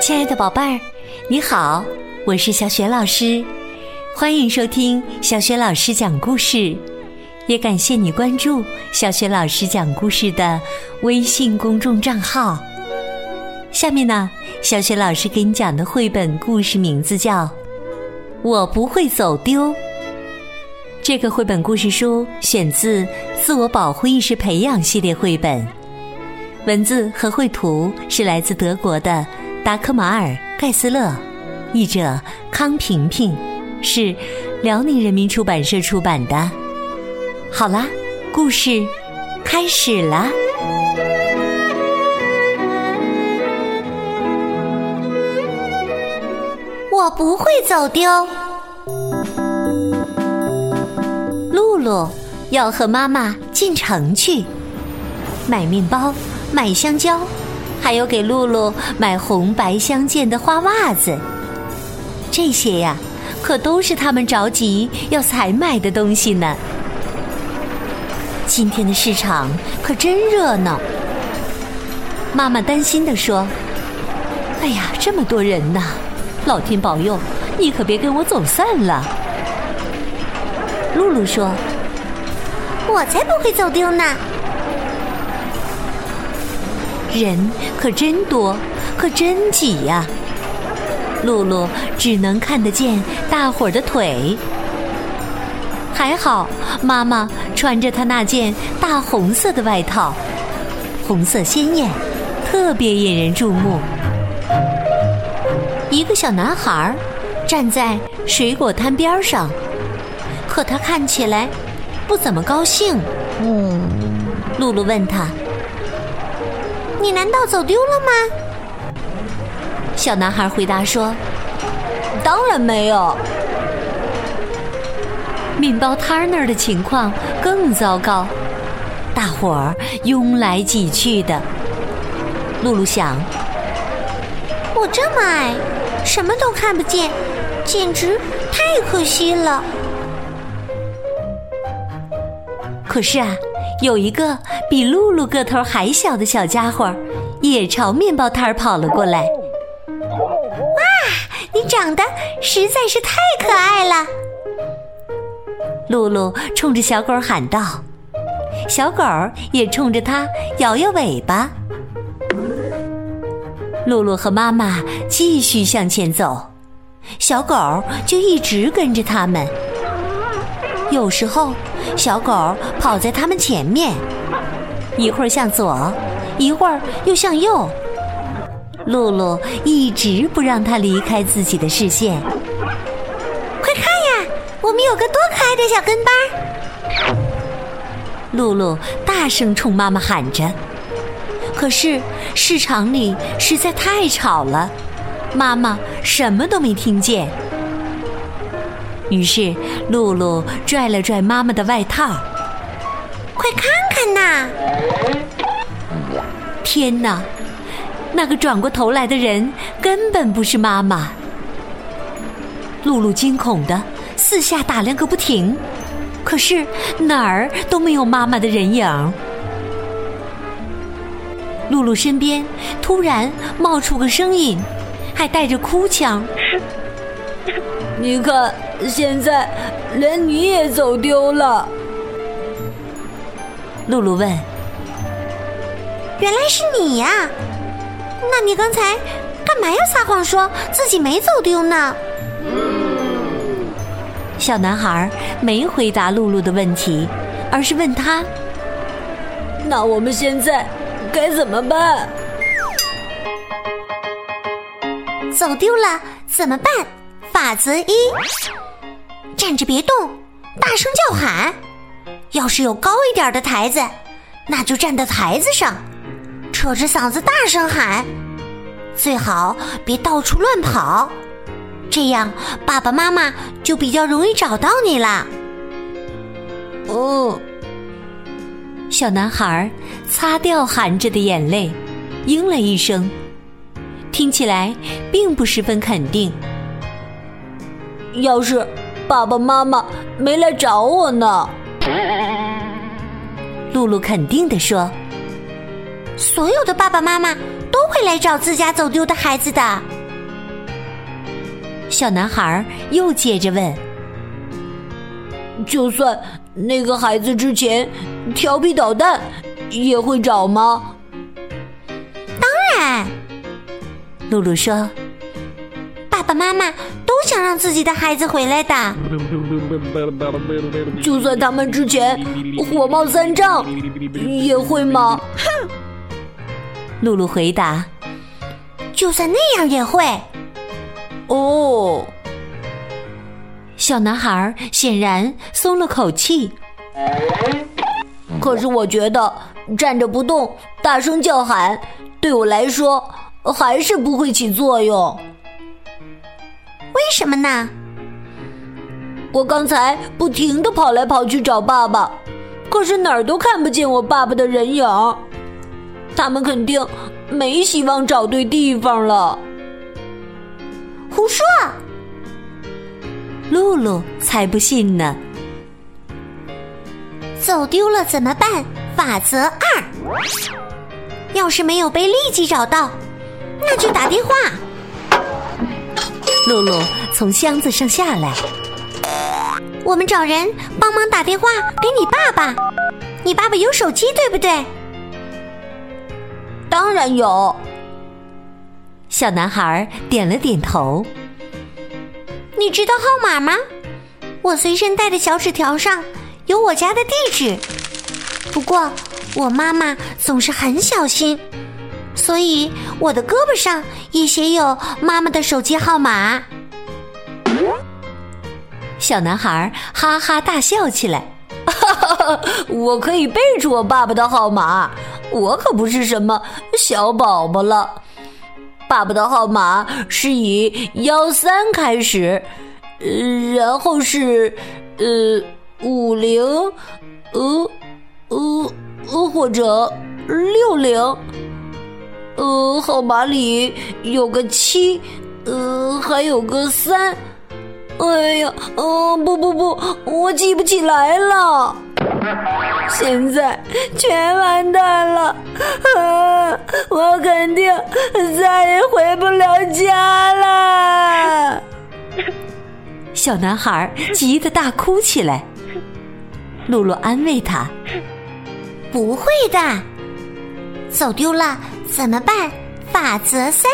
亲爱的宝贝儿，你好，我是小雪老师，欢迎收听小雪老师讲故事，也感谢你关注小雪老师讲故事的微信公众账号。下面呢，小雪老师给你讲的绘本故事名字叫《我不会走丢》。这个绘本故事书选自《自我保护意识培养》系列绘本，文字和绘图是来自德国的达科马尔·盖斯勒，译者康平平，是辽宁人民出版社出版的。好啦，故事开始啦！我不会走丢。露露要和妈妈进城去买面包、买香蕉，还有给露露买红白相间的花袜子。这些呀，可都是他们着急要采买的东西呢。今天的市场可真热闹。妈妈担心地说：“哎呀，这么多人呐！老天保佑，你可别跟我走散了。”露露说：“我才不会走丢呢！人可真多，可真挤呀！露露只能看得见大伙儿的腿。还好，妈妈穿着她那件大红色的外套，红色鲜艳，特别引人注目。一个小男孩站在水果摊边上。”可他看起来不怎么高兴。嗯，露露问他：“你难道走丢了吗？”小男孩回答说：“当然没有。”面包摊那儿的情况更糟糕，大伙儿拥来挤去的。露露想：“我这么矮，什么都看不见，简直太可惜了。”可是啊，有一个比露露个头还小的小家伙，也朝面包摊儿跑了过来。哇，你长得实在是太可爱了！露露冲着小狗喊道，小狗也冲着它摇摇尾巴。露露和妈妈继续向前走，小狗就一直跟着他们。有时候。小狗跑在他们前面，一会儿向左，一会儿又向右。露露一直不让它离开自己的视线。快看呀，我们有个多可爱的小跟班！露露大声冲妈妈喊着。可是市场里实在太吵了，妈妈什么都没听见。于是，露露拽了拽妈妈的外套，快看看呐！天哪，那个转过头来的人根本不是妈妈。露露惊恐的四下打量个不停，可是哪儿都没有妈妈的人影。露露身边突然冒出个声音，还带着哭腔：“你看。”现在连你也走丢了，露露问：“原来是你呀？那你刚才干嘛要撒谎说自己没走丢呢？”小男孩没回答露露的问题，而是问他：“那我们现在该怎么办？走丢了怎么办？法则一。”站着别动，大声叫喊。要是有高一点的台子，那就站在台子上，扯着嗓子大声喊。最好别到处乱跑，这样爸爸妈妈就比较容易找到你啦。哦，小男孩擦掉含着的眼泪，应了一声，听起来并不十分肯定。要是。爸爸妈妈没来找我呢。露露肯定的说：“所有的爸爸妈妈都会来找自家走丢的孩子的。”小男孩又接着问：“就算那个孩子之前调皮捣蛋，也会找吗？”“当然。”露露说。爸爸妈妈都想让自己的孩子回来的，就算他们之前火冒三丈，也会吗？哼！露露回答：“就算那样也会。”哦，小男孩显然松了口气。可是我觉得站着不动、大声叫喊，对我来说还是不会起作用。为什么呢？我刚才不停的跑来跑去找爸爸，可是哪儿都看不见我爸爸的人影。他们肯定没希望找对地方了。胡说！露露才不信呢。走丢了怎么办？法则二：要是没有被立即找到，那就打电话。露露从箱子上下来，我们找人帮忙打电话给你爸爸。你爸爸有手机对不对？当然有。小男孩点了点头。你知道号码吗？我随身带的小纸条上有我家的地址。不过我妈妈总是很小心。所以我的胳膊上也写有妈妈的手机号码。小男孩哈哈大笑起来，哈哈哈！我可以背出我爸爸的号码，我可不是什么小宝宝了。爸爸的号码是以幺三开始，呃然后是呃五零，呃呃呃或者六零。呃，号码里有个七，呃，还有个三。哎呀，呃，不不不，我记不起来了。现在全完蛋了，啊，我肯定再也回不了家了。小男孩急得大哭起来。露露安慰他：“不会的，走丢了。”怎么办？法则三：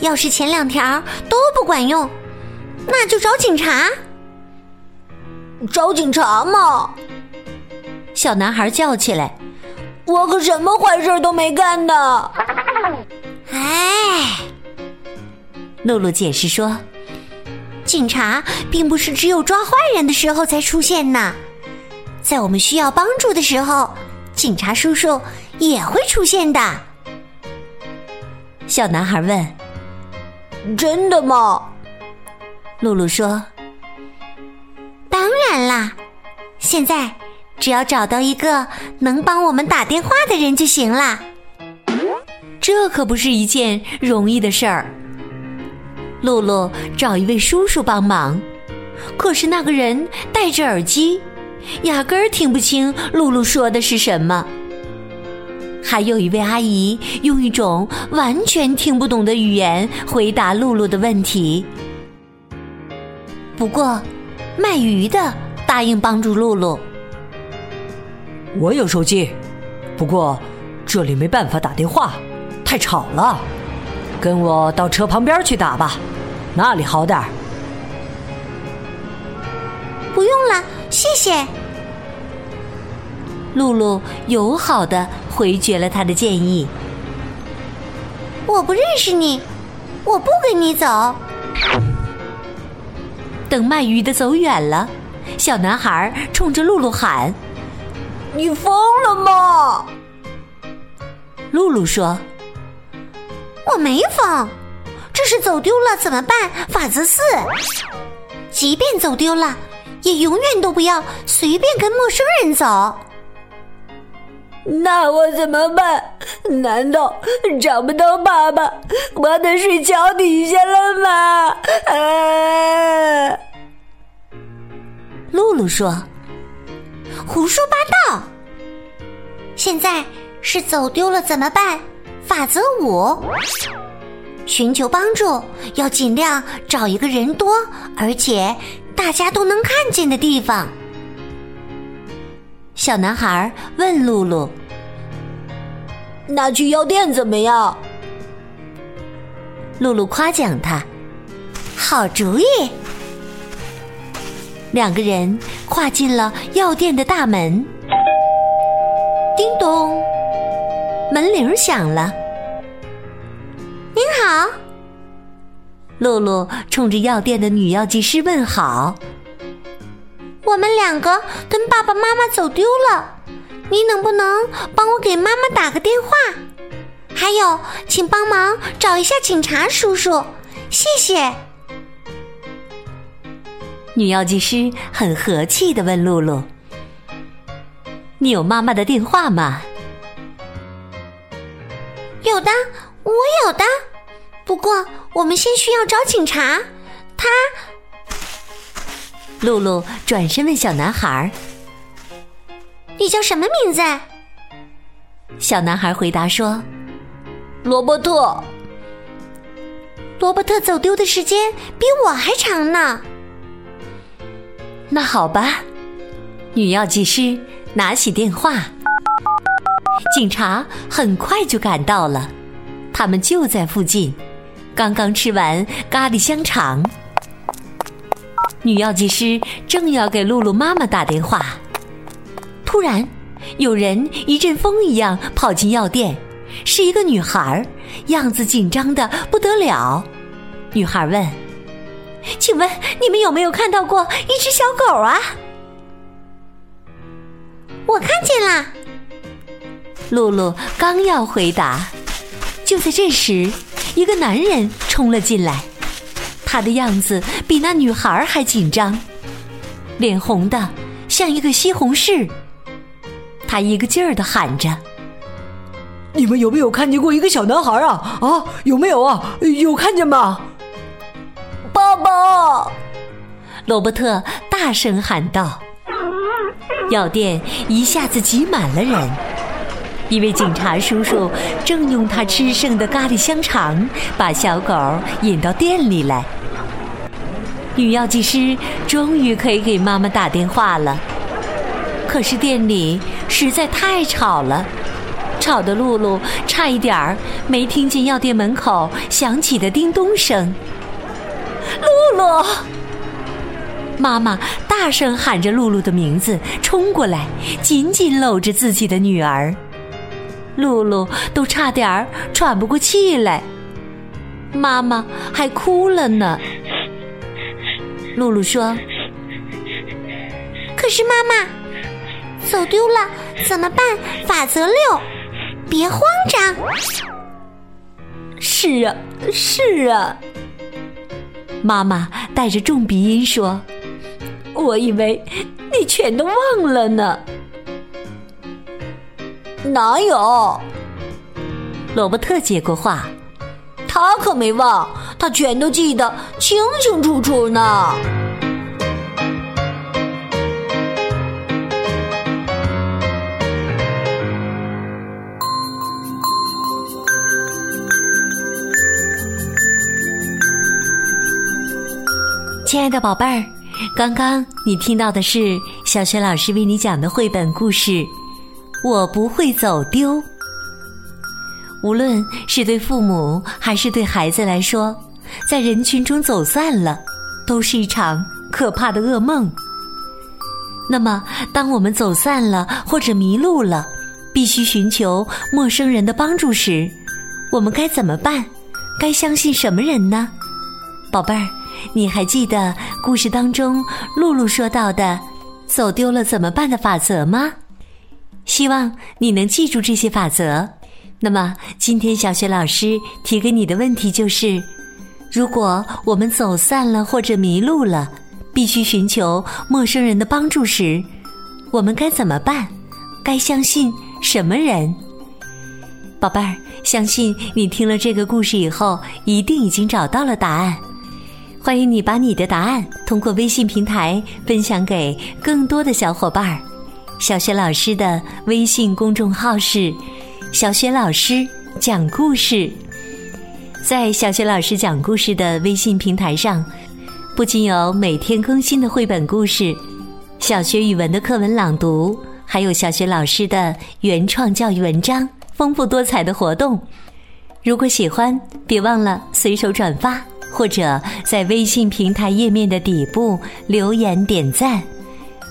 要是前两条都不管用，那就找警察。找警察嘛？小男孩叫起来：“我可什么坏事都没干呢！”哎，露露解释说：“警察并不是只有抓坏人的时候才出现呢，在我们需要帮助的时候，警察叔叔。”也会出现的。小男孩问：“真的吗？”露露说：“当然啦，现在只要找到一个能帮我们打电话的人就行啦。这可不是一件容易的事儿。”露露找一位叔叔帮忙，可是那个人戴着耳机，压根儿听不清露露说的是什么。还有一位阿姨用一种完全听不懂的语言回答露露的问题。不过，卖鱼的答应帮助露露。我有手机，不过这里没办法打电话，太吵了。跟我到车旁边去打吧，那里好点儿。不用了，谢谢。露露友好的回绝了他的建议。我不认识你，我不跟你走。等卖鱼的走远了，小男孩冲着露露喊：“你疯了吗？”露露说：“我没疯，这是走丢了怎么办？法则四：即便走丢了，也永远都不要随便跟陌生人走。”那我怎么办？难道找不到爸爸，我得睡桥底下了吗？啊！露露说：“胡说八道！现在是走丢了怎么办？法则五：寻求帮助要尽量找一个人多而且大家都能看见的地方。小男孩问露露：“那去药店怎么样？”露露夸奖他：“好主意。”两个人跨进了药店的大门。叮咚，门铃响了。您好，露露冲着药店的女药剂师问好。我们两个跟爸爸妈妈走丢了，你能不能帮我给妈妈打个电话？还有，请帮忙找一下警察叔叔，谢谢。女药剂师很和气的问露露：“你有妈妈的电话吗？”“有的，我有的。不过我们先需要找警察。”他。露露转身问小男孩：“你叫什么名字？”小男孩回答说：“罗伯特。”罗伯特走丢的时间比我还长呢。那好吧，女药剂师拿起电话。警察很快就赶到了，他们就在附近，刚刚吃完咖喱香肠。女药剂师正要给露露妈妈打电话，突然有人一阵风一样跑进药店，是一个女孩，样子紧张的不得了。女孩问。请问你们有没有看到过一只小狗啊？我看见啦。露露刚要回答，就在这时，一个男人冲了进来，他的样子比那女孩还紧张，脸红的像一个西红柿。他一个劲儿的喊着：“你们有没有看见过一个小男孩啊？啊，有没有啊？有看见吗？”爸爸，罗伯特大声喊道：“药店一下子挤满了人，一位警察叔叔正用他吃剩的咖喱香肠把小狗引到店里来。女药剂师终于可以给妈妈打电话了，可是店里实在太吵了，吵得露露差一点儿没听见药店门口响起的叮咚声。”露露，妈妈大声喊着露露的名字，冲过来，紧紧搂着自己的女儿。露露都差点儿喘不过气来，妈妈还哭了呢。露露说：“可是妈妈走丢了怎么办？法则六，别慌张。”是啊，是啊。妈妈带着重鼻音说：“我以为你全都忘了呢。”哪有？罗伯特接过话：“他可没忘，他全都记得清清楚楚呢。”亲爱的宝贝儿，刚刚你听到的是小雪老师为你讲的绘本故事《我不会走丢》。无论是对父母还是对孩子来说，在人群中走散了，都是一场可怕的噩梦。那么，当我们走散了或者迷路了，必须寻求陌生人的帮助时，我们该怎么办？该相信什么人呢？宝贝儿。你还记得故事当中露露说到的“走丢了怎么办”的法则吗？希望你能记住这些法则。那么，今天小雪老师提给你的问题就是：如果我们走散了或者迷路了，必须寻求陌生人的帮助时，我们该怎么办？该相信什么人？宝贝儿，相信你听了这个故事以后，一定已经找到了答案。欢迎你把你的答案通过微信平台分享给更多的小伙伴儿。小学老师的微信公众号是“小学老师讲故事”。在小学老师讲故事的微信平台上，不仅有每天更新的绘本故事、小学语文的课文朗读，还有小学老师的原创教育文章，丰富多彩的活动。如果喜欢，别忘了随手转发，或者在微信平台页面的底部留言点赞。